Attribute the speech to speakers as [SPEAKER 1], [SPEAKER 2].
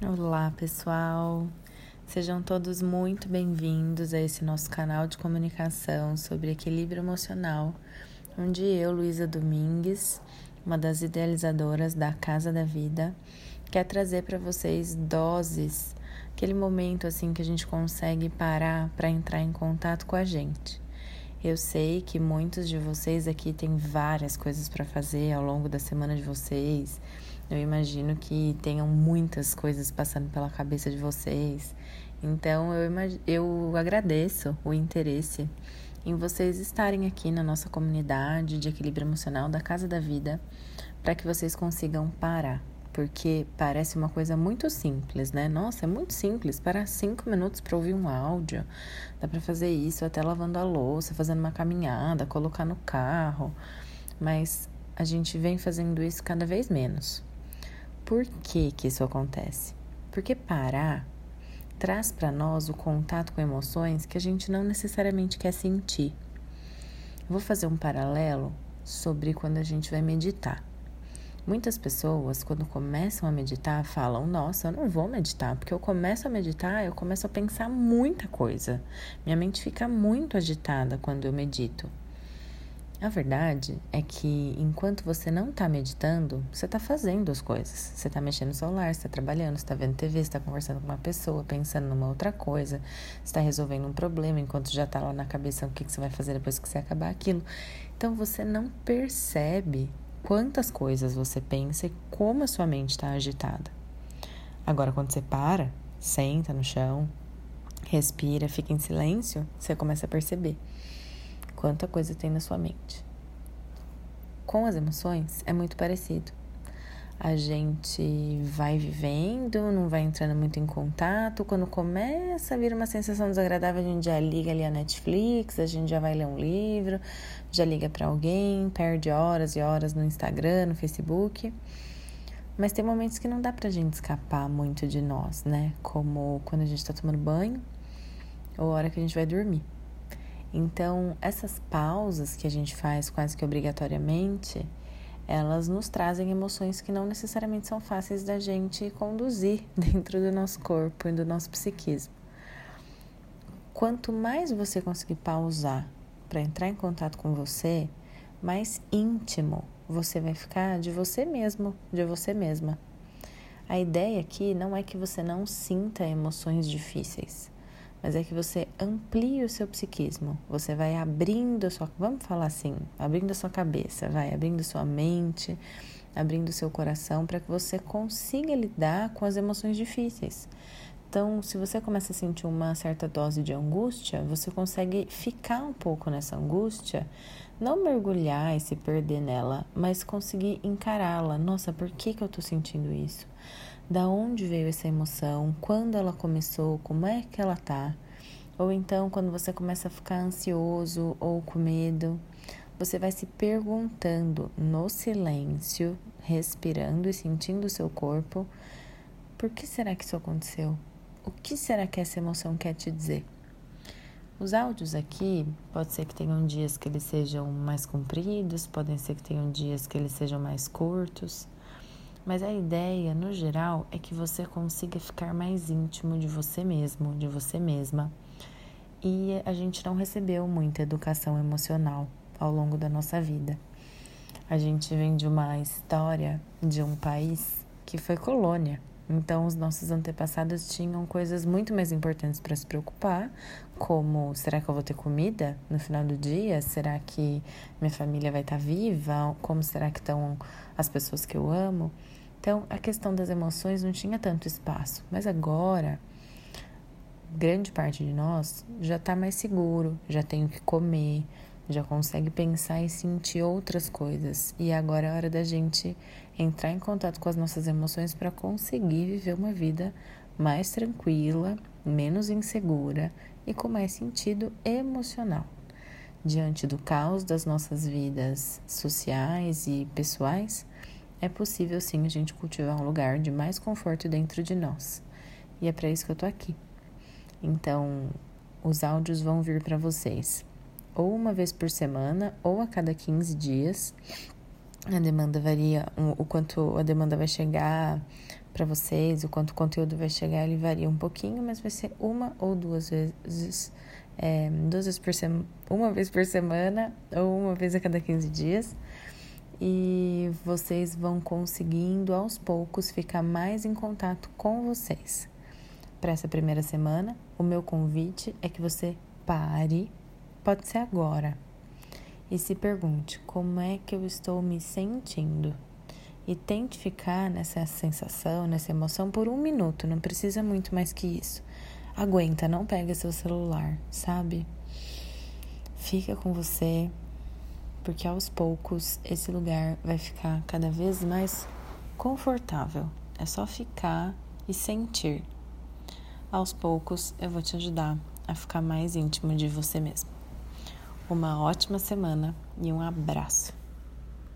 [SPEAKER 1] Olá, pessoal. Sejam todos muito bem-vindos a esse nosso canal de comunicação sobre equilíbrio emocional, onde eu, Luísa Domingues, uma das idealizadoras da Casa da Vida, quer trazer para vocês doses, aquele momento assim que a gente consegue parar para entrar em contato com a gente. Eu sei que muitos de vocês aqui têm várias coisas para fazer ao longo da semana de vocês. Eu imagino que tenham muitas coisas passando pela cabeça de vocês. Então eu, eu agradeço o interesse em vocês estarem aqui na nossa comunidade de equilíbrio emocional da Casa da Vida para que vocês consigam parar porque parece uma coisa muito simples, né? Nossa, é muito simples. Parar cinco minutos para ouvir um áudio, dá para fazer isso até lavando a louça, fazendo uma caminhada, colocar no carro. Mas a gente vem fazendo isso cada vez menos. Por que que isso acontece? Porque parar traz para nós o contato com emoções que a gente não necessariamente quer sentir. vou fazer um paralelo sobre quando a gente vai meditar. Muitas pessoas, quando começam a meditar, falam: Nossa, eu não vou meditar, porque eu começo a meditar, eu começo a pensar muita coisa. Minha mente fica muito agitada quando eu medito. A verdade é que enquanto você não está meditando, você está fazendo as coisas. Você está mexendo no celular, está trabalhando, está vendo TV, está conversando com uma pessoa, pensando numa outra coisa, está resolvendo um problema enquanto já está lá na cabeça o que, que você vai fazer depois que você acabar aquilo. Então você não percebe quantas coisas você pensa e como a sua mente está agitada. Agora, quando você para, senta no chão, respira, fica em silêncio, você começa a perceber quanta coisa tem na sua mente. Com as emoções é muito parecido a gente vai vivendo, não vai entrando muito em contato. Quando começa a vir uma sensação desagradável, a gente já liga ali a Netflix, a gente já vai ler um livro, já liga para alguém, perde horas e horas no Instagram, no Facebook. Mas tem momentos que não dá pra gente escapar muito de nós, né? Como quando a gente tá tomando banho ou a hora que a gente vai dormir. Então, essas pausas que a gente faz quase que obrigatoriamente, elas nos trazem emoções que não necessariamente são fáceis da gente conduzir dentro do nosso corpo e do nosso psiquismo. Quanto mais você conseguir pausar para entrar em contato com você, mais íntimo você vai ficar de você mesmo, de você mesma. A ideia aqui não é que você não sinta emoções difíceis mas é que você amplie o seu psiquismo. Você vai abrindo a sua, vamos falar assim, abrindo a sua cabeça, vai abrindo sua mente, abrindo seu coração para que você consiga lidar com as emoções difíceis. Então, se você começa a sentir uma certa dose de angústia, você consegue ficar um pouco nessa angústia, não mergulhar e se perder nela, mas conseguir encará-la. Nossa, por que, que eu estou sentindo isso? Da onde veio essa emoção, quando ela começou, como é que ela tá. Ou então, quando você começa a ficar ansioso ou com medo, você vai se perguntando no silêncio, respirando e sentindo o seu corpo: por que será que isso aconteceu? O que será que essa emoção quer te dizer? Os áudios aqui, pode ser que tenham dias que eles sejam mais compridos, podem ser que tenham dias que eles sejam mais curtos. Mas a ideia, no geral, é que você consiga ficar mais íntimo de você mesmo, de você mesma. E a gente não recebeu muita educação emocional ao longo da nossa vida. A gente vem de uma história de um país que foi colônia. Então, os nossos antepassados tinham coisas muito mais importantes para se preocupar, como será que eu vou ter comida no final do dia? Será que minha família vai estar viva? Como será que estão as pessoas que eu amo? Então, a questão das emoções não tinha tanto espaço, mas agora grande parte de nós já está mais seguro, já tem o que comer, já consegue pensar e sentir outras coisas. E agora é hora da gente entrar em contato com as nossas emoções para conseguir viver uma vida mais tranquila, menos insegura e com mais sentido emocional. Diante do caos das nossas vidas sociais e pessoais, é possível sim a gente cultivar um lugar de mais conforto dentro de nós. E é para isso que eu tô aqui. Então, os áudios vão vir para vocês ou uma vez por semana ou a cada 15 dias. A demanda varia, o quanto a demanda vai chegar para vocês, o quanto o conteúdo vai chegar, ele varia um pouquinho, mas vai ser uma ou duas vezes, é, duas vezes por semana, uma vez por semana ou uma vez a cada 15 dias. E vocês vão conseguindo aos poucos ficar mais em contato com vocês. Para essa primeira semana, o meu convite é que você pare, pode ser agora, e se pergunte como é que eu estou me sentindo. E tente ficar nessa sensação, nessa emoção por um minuto, não precisa muito mais que isso. Aguenta, não pega seu celular, sabe? Fica com você, porque aos poucos esse lugar vai ficar cada vez mais confortável. É só ficar e sentir. Aos poucos eu vou te ajudar a ficar mais íntimo de você mesmo. Uma ótima semana e um abraço.